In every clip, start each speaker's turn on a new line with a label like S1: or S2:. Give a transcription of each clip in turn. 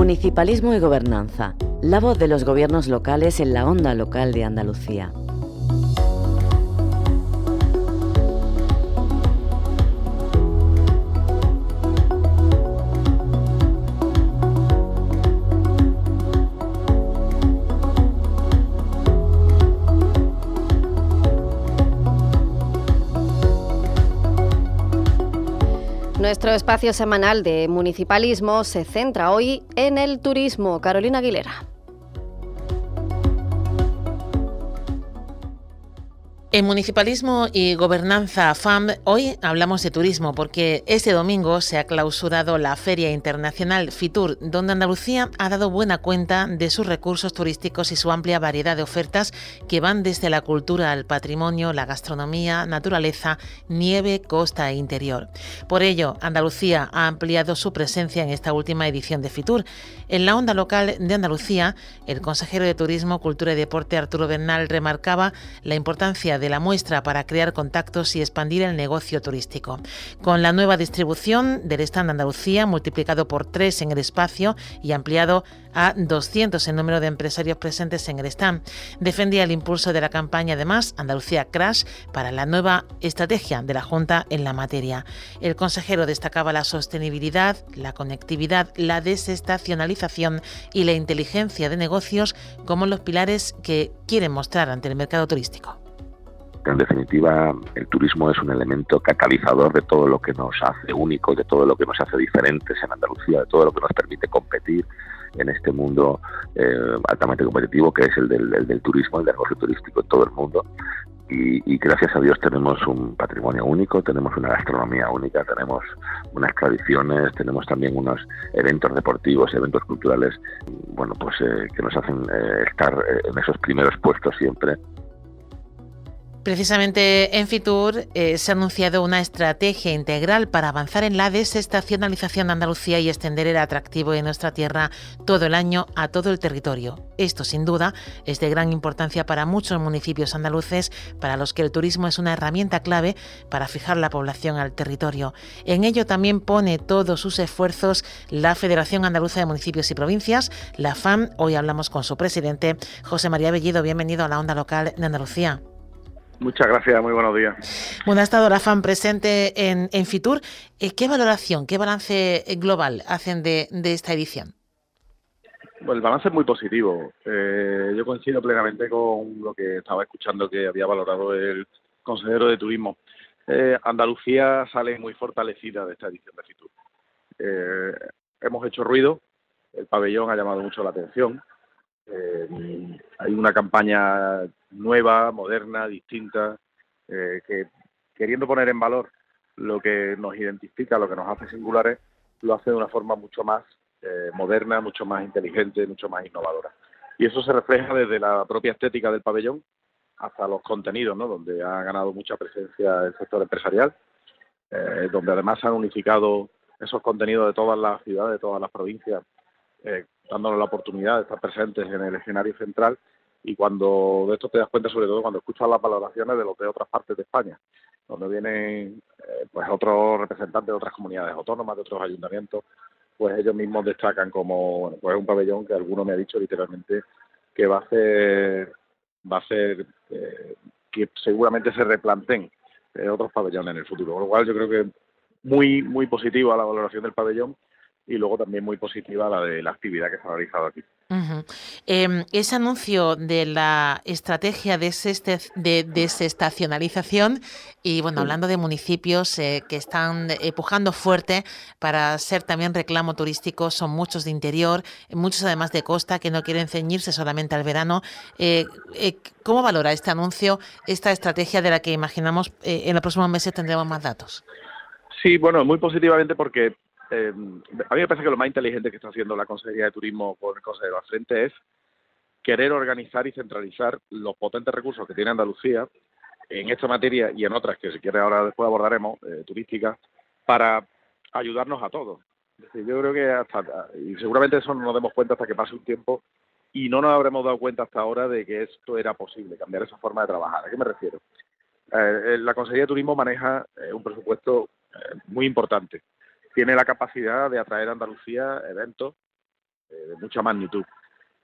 S1: Municipalismo y gobernanza. La voz de los gobiernos locales en la onda local de Andalucía.
S2: Nuestro espacio semanal de municipalismo se centra hoy en el turismo. Carolina Aguilera.
S3: En Municipalismo y Gobernanza FAM hoy hablamos de turismo porque este domingo se ha clausurado la Feria Internacional FITUR, donde Andalucía ha dado buena cuenta de sus recursos turísticos y su amplia variedad de ofertas que van desde la cultura al patrimonio, la gastronomía, naturaleza, nieve, costa e interior. Por ello, Andalucía ha ampliado su presencia en esta última edición de FITUR. En la onda local de Andalucía, el consejero de Turismo, Cultura y Deporte Arturo Bernal remarcaba la importancia de la muestra para crear contactos y expandir el negocio turístico. Con la nueva distribución del stand Andalucía, multiplicado por tres en el espacio y ampliado a 200 el número de empresarios presentes en el stand, defendía el impulso de la campaña además Andalucía Crash para la nueva estrategia de la Junta en la materia. El consejero destacaba la sostenibilidad, la conectividad, la desestacionalización y la inteligencia de negocios como los pilares que quieren mostrar ante el mercado turístico.
S4: En definitiva, el turismo es un elemento catalizador de todo lo que nos hace únicos, de todo lo que nos hace diferentes en Andalucía, de todo lo que nos permite competir en este mundo eh, altamente competitivo que es el del, turismo, el del negocio turístico en todo el mundo. Y, gracias a Dios tenemos un patrimonio único, tenemos una gastronomía única, tenemos unas tradiciones, tenemos también unos eventos deportivos, eventos culturales, bueno, pues eh, que nos hacen eh, estar en esos primeros puestos siempre
S3: Precisamente en Fitur eh, se ha anunciado una estrategia integral para avanzar en la desestacionalización de Andalucía y extender el atractivo de nuestra tierra todo el año a todo el territorio. Esto, sin duda, es de gran importancia para muchos municipios andaluces, para los que el turismo es una herramienta clave para fijar la población al territorio. En ello también pone todos sus esfuerzos la Federación Andaluza de Municipios y Provincias, la FAM. Hoy hablamos con su presidente, José María Bellido. Bienvenido a la onda local de Andalucía.
S5: Muchas gracias, muy buenos días.
S3: Bueno, ha estado la FAN presente en, en Fitur. Eh, ¿Qué valoración, qué balance global hacen de, esta edición?
S5: Pues el balance es muy positivo. Eh, yo coincido plenamente con lo que estaba escuchando que había valorado el consejero de turismo. Eh, Andalucía sale muy fortalecida de esta edición de Fitur. hemos hecho ruido, el pabellón ha llamado mucho la atención. Hay una campaña nueva, moderna, distinta, eh, que queriendo poner en valor lo que nos identifica, lo que nos hace singulares, lo hace de una forma mucho más eh, moderna, mucho más inteligente, mucho más innovadora. Y eso se refleja desde la propia estética del pabellón hasta los contenidos, ¿no? donde ha ganado mucha presencia el sector empresarial, eh, donde además se han unificado esos contenidos de todas las ciudades, de todas las provincias, eh, dándonos la oportunidad de estar presentes en el escenario central y cuando de esto te das cuenta sobre todo cuando escuchas las valoraciones de los de otras partes de España donde vienen eh, pues otros representantes de otras comunidades autónomas de otros ayuntamientos pues ellos mismos destacan como pues un pabellón que alguno me ha dicho literalmente que va a ser va a ser eh, que seguramente se replanteen eh, otros pabellones en el futuro. Con lo cual yo creo que muy muy positiva la valoración del pabellón y luego también muy positiva la de la actividad que se ha realizado aquí.
S3: Em, ese anuncio de la estrategia de, de desestacionalización y bueno, hablando de municipios eh, que están empujando fuerte para ser también reclamo turístico, son muchos de interior, muchos además de costa que no quieren ceñirse solamente al verano. Eh, eh, ¿Cómo valora este anuncio, esta estrategia de la que imaginamos en los próximos meses tendremos más datos?
S5: Sí, bueno, muy positivamente porque eh, a mí me parece que lo más inteligente que está haciendo la Consejería de Turismo con el Consejero al frente es querer organizar y centralizar los potentes recursos que tiene Andalucía en esta materia y en otras que si quiere ahora después abordaremos, eh, turísticas, para ayudarnos a todos. yo creo que hasta, y seguramente eso no nos demos cuenta hasta que pase un tiempo y no nos habremos dado cuenta hasta ahora de que esto era posible, cambiar esa forma de trabajar. ¿A qué me refiero? Eh, la Consejería de Turismo maneja un presupuesto muy importante tiene la capacidad de atraer a Andalucía eventos de mucha magnitud.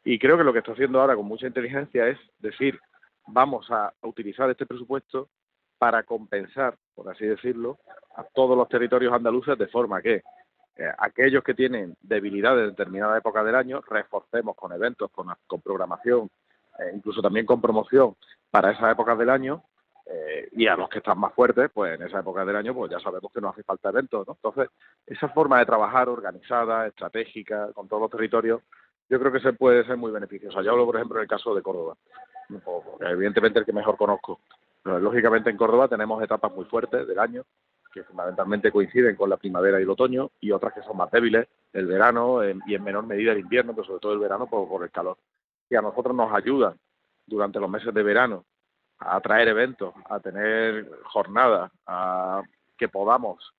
S5: Y creo que lo que está haciendo ahora con mucha inteligencia es decir, vamos a utilizar este presupuesto para compensar, por así decirlo, a todos los territorios andaluces de forma que eh, aquellos que tienen debilidades en determinada época del año, reforcemos con eventos, con, con programación, eh, incluso también con promoción para esas épocas del año, eh, y a los que están más fuertes, pues en esa época del año, pues ya sabemos que no hace falta eventos, ¿no? Entonces, esa forma de trabajar organizada, estratégica, con todos los territorios, yo creo que se puede ser muy beneficiosa. Yo hablo, por ejemplo, en el caso de Córdoba, evidentemente el que mejor conozco. lógicamente en Córdoba tenemos etapas muy fuertes del año, que fundamentalmente coinciden con la primavera y el otoño, y otras que son más débiles, el verano y en menor medida el invierno, pero sobre todo el verano por, el calor. Y a nosotros nos ayudan durante los meses de verano a traer eventos, a tener jornadas, a que podamos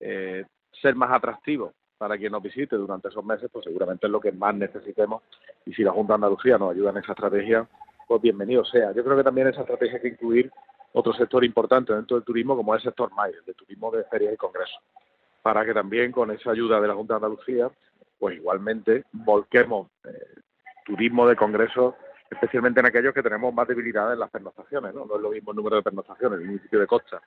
S5: eh, ser más atractivos para quien nos visite durante esos meses, pues seguramente es lo que más necesitemos. Y si la Junta de Andalucía nos ayuda en esa estrategia, pues bienvenido sea. Yo creo que también esa estrategia hay que incluir otro sector importante dentro del turismo como es el sector MAI, el de turismo de ferias y congresos, para que también con esa ayuda de la Junta de Andalucía, pues igualmente volquemos eh, turismo de congresos, especialmente en aquellos que tenemos más debilidades en las pernoctaciones, ¿no? No es lo mismo el número de pernoctaciones en el municipio de Costa,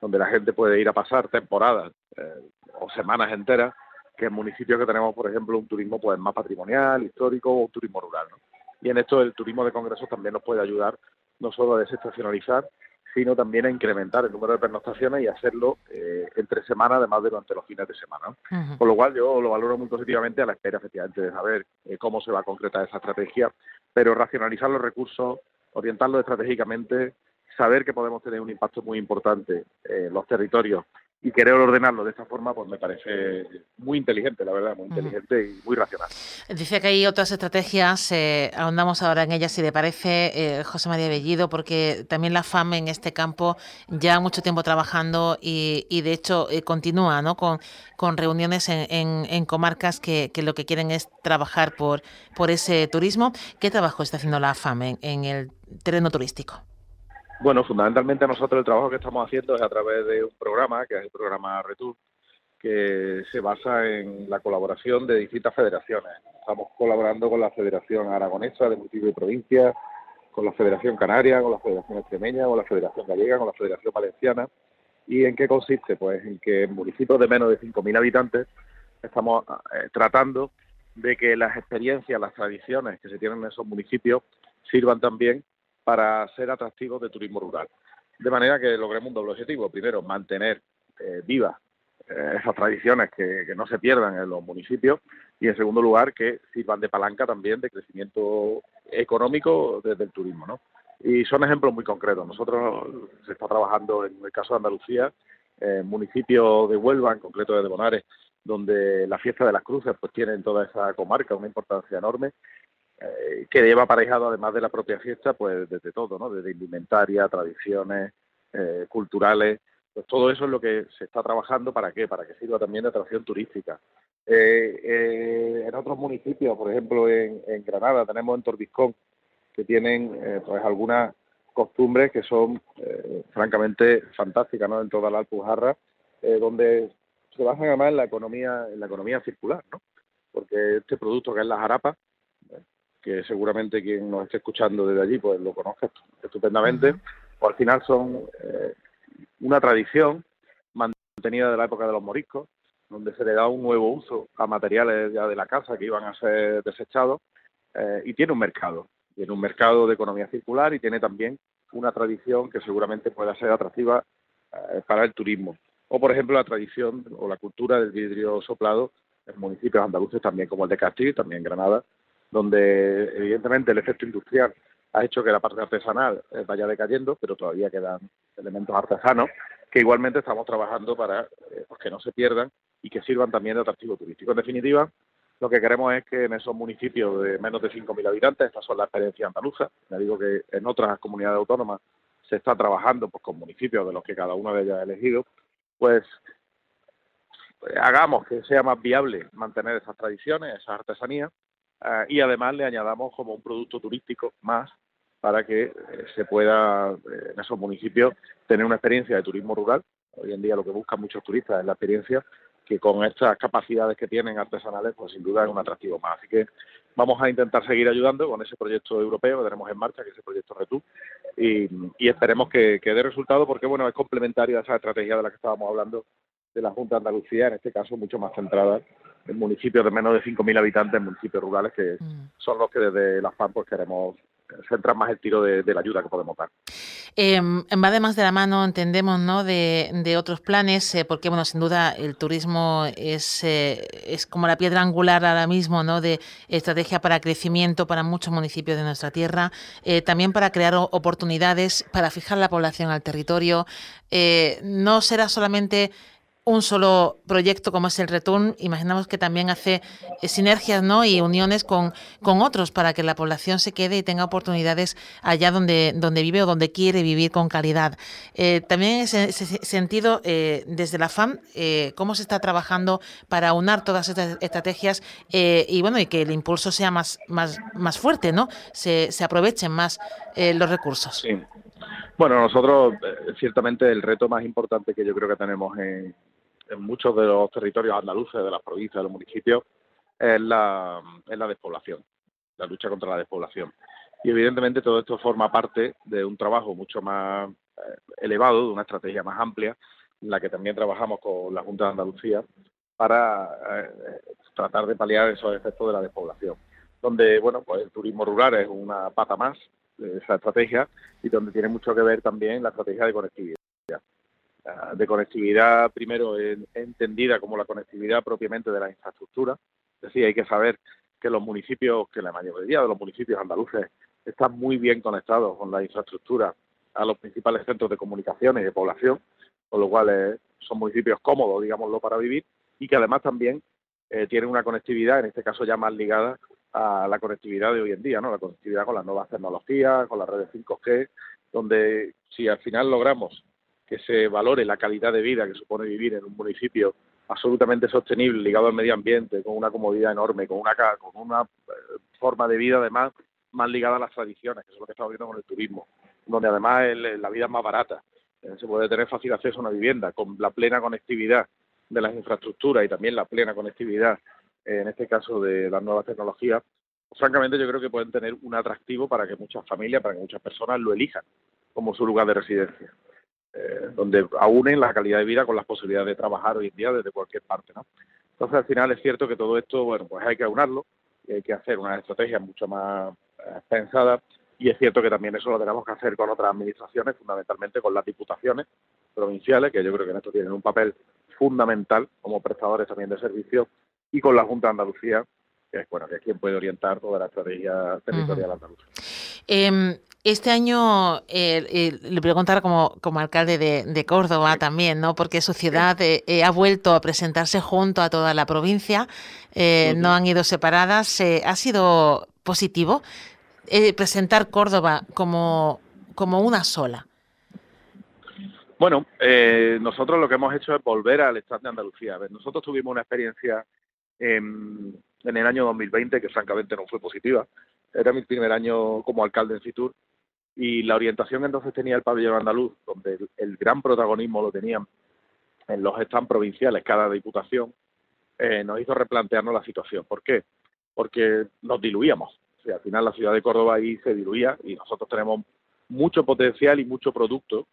S5: donde la gente puede ir a pasar temporadas eh, o semanas enteras, que en municipios que tenemos, por ejemplo, un turismo pues más patrimonial, histórico o turismo rural. ¿no? Y en esto el turismo de congresos también nos puede ayudar no solo a desestacionalizar, sino también a incrementar el número de pernoctaciones y hacerlo eh, entre semanas, además de durante los fines de semana. Con lo cual yo lo valoro muy positivamente a la espera, efectivamente, de saber eh, cómo se va a concretar esa estrategia, pero racionalizar los recursos, orientarlos estratégicamente, saber que podemos tener un impacto muy importante en los territorios y querer ordenarlo de esta forma, pues me parece muy inteligente, la verdad, muy inteligente y muy racional.
S3: Dice que hay otras estrategias, eh, ahondamos ahora en ellas si le parece, eh, José María Bellido, porque también la FAM en este campo ya mucho tiempo trabajando y, y de hecho eh, continúa ¿no? con, con reuniones en, en, comarcas que, que, lo que quieren es trabajar por, por ese turismo. ¿Qué trabajo está haciendo la FAM en, en el terreno turístico?
S5: Bueno, fundamentalmente nosotros el trabajo que estamos haciendo es a través de un programa, que es el programa Retur, que se basa en la colaboración de distintas federaciones. Estamos colaborando con la Federación Aragonesa de y Provincias, con la Federación Canaria, con la Federación Extremeña, con la Federación Gallega, con la Federación Valenciana. ¿Y en qué consiste? Pues en que en municipios de menos de 5.000 habitantes estamos eh, tratando de que las experiencias, las tradiciones que se tienen en esos municipios sirvan también para ser atractivos de turismo rural. De manera que logremos un doble objetivo. Primero, mantener eh, vivas eh, esas tradiciones que, no se pierdan en los municipios y, en segundo lugar, que sirvan de palanca también de crecimiento económico desde el turismo. ¿no? Y son ejemplos muy concretos. Nosotros se está trabajando en el caso de Andalucía, en municipio de Huelva, en concreto de Debonares, donde la fiesta de las cruces pues tiene en toda esa comarca una importancia enorme eh, que lleva aparejado, además de la propia fiesta, pues desde todo, ¿no? Desde indumentaria, tradiciones, eh, culturales, pues todo eso es lo que se está trabajando, ¿para qué? Para que sirva también de atracción turística. Eh, en otros municipios, por ejemplo en, Granada, tenemos en Torbiscón, que tienen pues algunas costumbres que son francamente fantásticas, ¿no? En toda la Alpujarra, donde se basan además en la economía, en la economía circular, ¿no? Porque este producto que es la jarapa, que seguramente quien nos esté escuchando desde allí pues lo conoce estupendamente, pues al final son eh, una tradición mantenida de la época de los moriscos, donde se le da un nuevo uso a materiales ya de la casa que iban a ser desechados eh, y tiene un mercado, tiene un mercado de economía circular y tiene también una tradición que seguramente pueda ser atractiva eh, para el turismo. O por ejemplo la tradición o la cultura del vidrio soplado en municipios andaluces también como el de Castillo, también Granada, donde evidentemente el efecto industrial ha hecho que la parte artesanal eh, vaya decayendo, pero todavía quedan elementos artesanos que igualmente estamos trabajando para eh, pues que no se pierdan y que sirvan también de atractivo turístico. En definitiva, lo que queremos es que en esos municipios de menos de 5.000 habitantes, estas son las experiencias andaluzas, me digo que en otras comunidades autónomas se está trabajando pues, con municipios de los que cada uno de ellos ha elegido, pues hagamos que sea más viable mantener esas tradiciones, esas artesanías, Ah, y además le añadamos como un producto turístico más para que eh, se pueda eh, en esos municipios tener una experiencia de turismo rural. Hoy en día lo que buscan muchos turistas es la experiencia que con estas capacidades que tienen artesanales, pues sin duda es un atractivo más. Así que vamos a intentar seguir ayudando con ese proyecto europeo que tenemos en marcha, que es el proyecto RETU, y, esperemos que, que dé resultado porque bueno es complementario a esa estrategia de la que estábamos hablando de la Junta de Andalucía, en este caso mucho más centrada en municipios de menos de 5.000 habitantes, municipios rurales, que mm. son los que desde las FAN pues, queremos centrar más el tiro de, la ayuda que podemos dar.
S3: Eh, va además de la mano, entendemos, ¿no? de, otros planes, eh, porque, bueno, sin duda el turismo es, eh, es como la piedra angular ahora mismo, ¿no? De estrategia para crecimiento para muchos municipios de nuestra tierra, eh, también para crear oportunidades, para fijar la población al territorio. no será solamente un solo proyecto como es el Return, imaginamos que también hace eh, sinergias ¿no? y uniones con, con otros para que la población se quede y tenga oportunidades allá donde, donde vive o donde quiere vivir con calidad. Eh, también en ese, sentido, eh, desde la FAM, ¿cómo se está trabajando para unar todas estas estrategias y bueno y que el impulso sea más, más, más fuerte, ¿no? se, se aprovechen más los recursos?
S5: Sí. Bueno, nosotros ciertamente el reto más importante que yo creo que tenemos en, en muchos de los territorios andaluces, de las provincias, de los municipios, es la, es la despoblación, la lucha contra la despoblación. Y evidentemente todo esto forma parte de un trabajo mucho más eh, elevado, de una estrategia más amplia, en la que también trabajamos con la Junta de Andalucía para eh, tratar de paliar esos efectos de la despoblación. Donde, bueno, pues el turismo rural es una pata más de esa estrategia y donde tiene mucho que ver también la estrategia de conectividad de conectividad, primero entendida como la conectividad propiamente de la infraestructura. Es decir, hay que saber que los municipios, que la mayoría de los municipios andaluces están muy bien conectados con la infraestructura a los principales centros de comunicaciones y de población, con lo cual eh, son municipios cómodos, digámoslo, para vivir y que además también eh, tienen una conectividad, en este caso ya más ligada a la conectividad de hoy en día, ¿no? La conectividad con las nuevas tecnologías, con las redes 5G, donde si al final logramos que se valore la calidad de vida que supone vivir en un municipio absolutamente sostenible, ligado al medio ambiente, con una comodidad enorme, con una, con una eh, forma de vida además más ligada a las tradiciones, que es lo que estamos viendo con el turismo, donde además la vida es más barata, eh, se puede tener fácil acceso a una vivienda, con la plena conectividad de las infraestructuras y también la plena conectividad, eh, en este caso de las nuevas tecnologías, francamente yo creo que pueden tener un atractivo para que muchas familias, para que muchas personas lo elijan como su lugar de residencia. Eh, donde aúnen la calidad de vida con las posibilidades de trabajar hoy en día desde cualquier parte, ¿no? Entonces, al final es cierto que todo esto, bueno, pues hay que aunarlo y hay que hacer una estrategia mucho más eh, pensada y es cierto que también eso lo tenemos que hacer con otras administraciones, fundamentalmente con las diputaciones provinciales, que yo creo que en esto tienen un papel fundamental como prestadores también de servicios, y con la Junta de Andalucía, que es, bueno, que es quien puede orientar toda la estrategia territorial andaluza.
S3: Em, este año eh, eh, le preguntar como, como alcalde de, Córdoba también, ¿no? Porque su ciudad eh, ha vuelto a presentarse junto a toda la provincia, no han ido separadas. ¿Ha sido positivo presentar Córdoba como, como una sola?
S5: Bueno, nosotros lo que hemos hecho es volver al Estado de Andalucía. nosotros tuvimos una experiencia en, en el año 2020 que francamente no fue positiva. Era mi primer año como alcalde en Fitur y la orientación entonces tenía el pabellón andaluz, donde el, gran protagonismo lo tenían en los stands provinciales, cada diputación, eh, nos hizo replantearnos la situación. ¿Por qué? Porque nos diluíamos. O al final la ciudad de Córdoba ahí se diluía y nosotros tenemos mucho potencial y mucho producto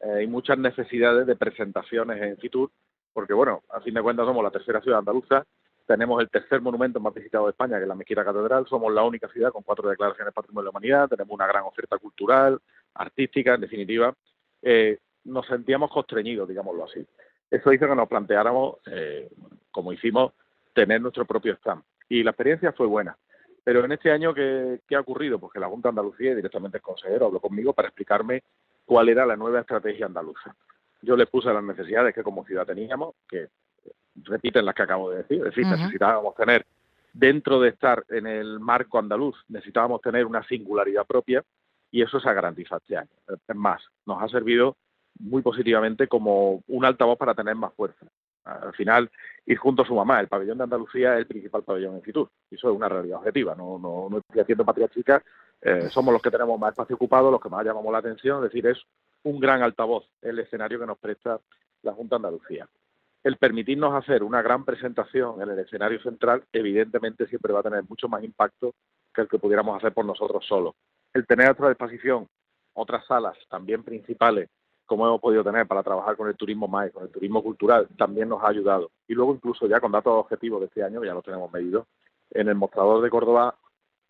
S5: eh, y muchas necesidades de presentaciones en Fitur, porque bueno, a fin de cuentas somos la tercera ciudad andaluza tenemos el tercer monumento más visitado de España, que es la Mezquita Catedral. Somos la única ciudad con cuatro declaraciones de Patrimonio de la Humanidad. Tenemos una gran oferta cultural, artística, en definitiva. Eh, nos sentíamos constreñidos, digámoslo así. Eso hizo que nos planteáramos, eh, como hicimos, tener nuestro propio stand. Y la experiencia fue buena. Pero en este año, ¿qué, ha ocurrido? Pues que la Junta de Andalucía directamente el consejero habló conmigo para explicarme cuál era la nueva estrategia andaluza. Yo le puse las necesidades que como ciudad teníamos, que repiten las que acabo de decir. Es decir, necesitábamos tener, dentro de estar en el marco andaluz, necesitábamos tener una singularidad propia y eso se ha garantizado este año. Es más, nos ha servido muy positivamente como un altavoz para tener más fuerza. Al final, ir junto a su mamá. El pabellón de Andalucía es el principal pabellón en Fitur. Eso es una realidad objetiva. No, no, no estoy haciendo patria chica. Eh, somos los que tenemos más espacio ocupado, los que más llamamos la atención. Es decir, es un gran altavoz el escenario que nos presta la Junta de Andalucía. El permitirnos hacer una gran presentación en el escenario central, evidentemente siempre va a tener mucho más impacto que el que pudiéramos hacer por nosotros solos. El tener otra disposición, otras salas también principales, como hemos podido tener para trabajar con el turismo más, con el turismo cultural, también nos ha ayudado. Y luego incluso ya con datos objetivos de este año, ya lo tenemos medido, en el mostrador de Córdoba,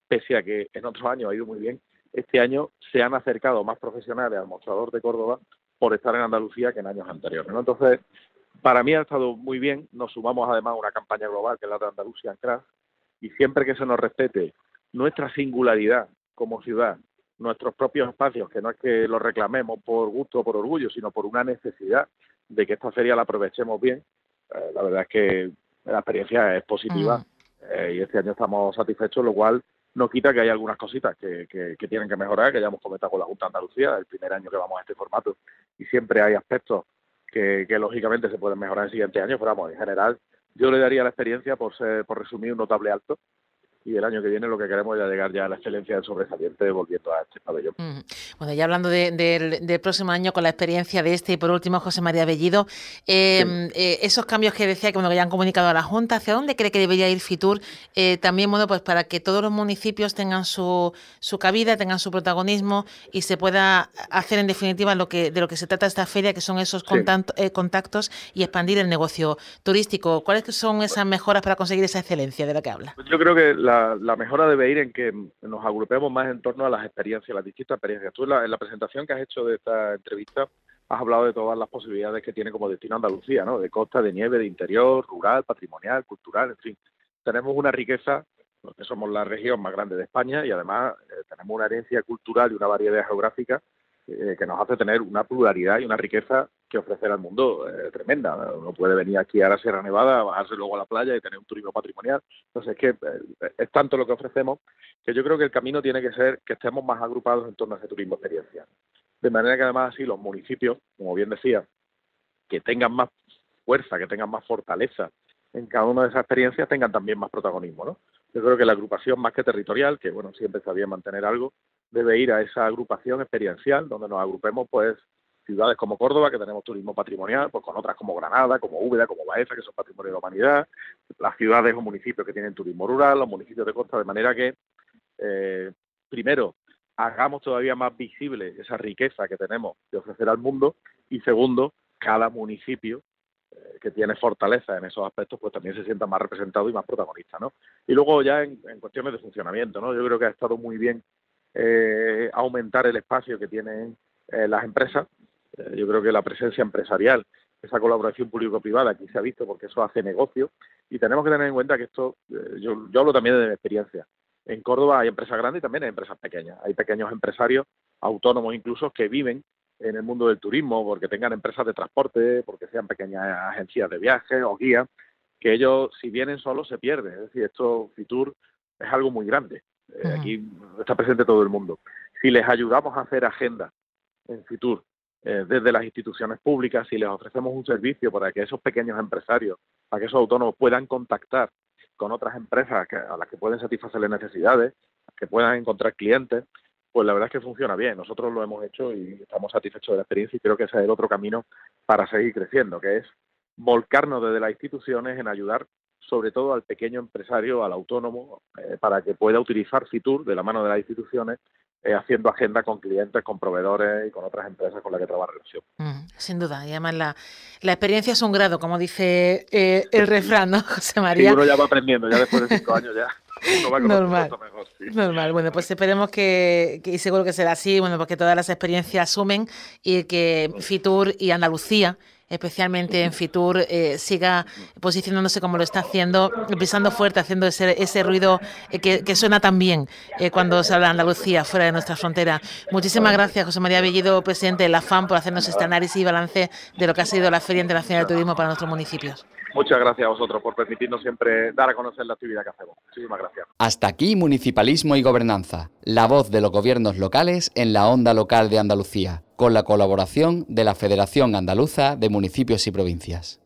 S5: pese a que en otros años ha ido muy bien, este año se han acercado más profesionales al mostrador de Córdoba por estar en Andalucía que en años anteriores. Entonces, para mí ha estado muy bien. Nos sumamos además a una campaña global que es la de Andalucía Crash y siempre que se nos respete nuestra singularidad como ciudad, nuestros propios espacios, que no es que los reclamemos por gusto o por orgullo, sino por una necesidad de que esta feria la aprovechemos bien, eh, la verdad es que la experiencia es positiva mm. eh, y este año estamos satisfechos, lo cual no quita que hay algunas cositas que, que, tienen que mejorar, que ya hemos comentado con la Junta de Andalucía, el primer año que vamos a este formato, y siempre hay aspectos que, lógicamente se pueden mejorar en el siguiente año, pero vamos, en general yo le daría la experiencia por, ser, por resumir un notable alto y el año que viene lo que queremos es llegar ya a la excelencia del sobresaliente volviendo a este pabellón.
S3: Bueno, ya hablando del, próximo año con la experiencia de este y por último José María Bellido, em, eh, esos cambios que decía que, bueno, que ya han comunicado a la Junta, ¿hacia dónde cree que debería ir Fitur? Eh, también, bueno, pues para que todos los municipios tengan su, su cabida, tengan su protagonismo y se pueda hacer en definitiva lo que de lo que se trata esta feria, que son esos eh, contactos y expandir el negocio turístico. ¿Cuáles son esas mejoras para conseguir esa excelencia de la que habla?
S5: Yo creo que la la, mejora debe ir en que nos agrupemos más en torno a las experiencias, las distintas experiencias. Tú en la, presentación que has hecho de esta entrevista has hablado de todas las posibilidades que tiene como destino Andalucía, ¿no? De costa, de nieve, de interior, rural, patrimonial, cultural, en fin. Tenemos una riqueza, porque somos la región más grande de España y además eh, tenemos una herencia cultural y una variedad geográfica eh, que nos hace tener una pluralidad y una riqueza que ofrecer al mundo eh, tremenda. Uno puede venir aquí a la Sierra Nevada, bajarse luego a la playa y tener un turismo patrimonial. Entonces, es que eh, es tanto lo que ofrecemos que yo creo que el camino tiene que ser que estemos más agrupados en torno a ese turismo experiencial. De manera que además así los municipios, como bien decía, que tengan más fuerza, que tengan más fortaleza en cada una de esas experiencias, tengan también más protagonismo. ¿no? Yo creo que la agrupación más que territorial, que bueno, siempre está bien mantener algo, debe ir a esa agrupación experiencial, donde nos agrupemos pues ciudades como Córdoba, que tenemos turismo patrimonial, pues con otras como Granada, como Úbeda, como Baeza, que son patrimonio de la humanidad, las ciudades o municipios que tienen turismo rural, los municipios de costa, de manera que, eh, primero, hagamos todavía más visible esa riqueza que tenemos de ofrecer al mundo y segundo, cada municipio eh, que tiene fortaleza en esos aspectos, pues también se sienta más representado y más protagonista, ¿no? Y luego ya en, cuestiones de funcionamiento, ¿no? Yo creo que ha estado muy bien eh, aumentar el espacio que tienen eh, las empresas. Eh, yo creo que la presencia empresarial, esa colaboración público-privada aquí se ha visto porque eso hace negocio y tenemos que tener en cuenta que esto, yo, yo hablo también de mi experiencia. En Córdoba hay empresas grandes y también hay empresas pequeñas. Hay pequeños empresarios, autónomos incluso, que viven en el mundo del turismo porque tengan empresas de transporte, porque sean pequeñas agencias de viajes o guías, que ellos si vienen solos se pierden. Es decir, esto Fitur es algo muy grande. Eh, aquí está presente todo el mundo. Si les ayudamos a hacer agenda en Fitur eh, desde las instituciones públicas, si les ofrecemos un servicio para que esos pequeños empresarios, para que esos autónomos puedan contactar con otras empresas a las que pueden satisfacer las necesidades, que puedan encontrar clientes, pues la verdad es que funciona bien. Nosotros lo hemos hecho y estamos satisfechos de la experiencia y creo que ese es el otro camino para seguir creciendo, que es volcarnos desde las instituciones en ayudar sobre todo al pequeño empresario, al autónomo, eh, para que pueda utilizar Fitur de la mano de las instituciones, eh, haciendo agenda con clientes, con proveedores y con otras empresas con las que trabaja relación.
S3: Mm, sin duda, y además la, la, experiencia es un grado, como dice eh, el refrán, ¿no, José María?
S5: Sí, uno ya va aprendiendo, ya después de cinco años ya.
S3: normal, mejor, normal. Bueno, pues esperemos que, y seguro que será así, bueno, porque todas las experiencias sumen y que Fitur y Andalucía especialmente en Fitur, eh, siga posicionándose como lo está haciendo, pisando fuerte, haciendo ese, ese ruido eh, que, suena tan bien eh, cuando se habla de Andalucía fuera de nuestra frontera. Muchísimas gracias, José María Bellido, presidente de la FAM, por hacernos este análisis y balance de lo que ha sido la Feria Internacional de Turismo para nuestros municipios.
S5: Muchas gracias a vosotros por permitirnos siempre dar a conocer la actividad que hacemos. Muchísimas gracias.
S6: Hasta aquí Municipalismo y Gobernanza, la voz de los gobiernos locales en la onda local de Andalucía, con la colaboración de la Federación Andaluza de Municipios y Provincias.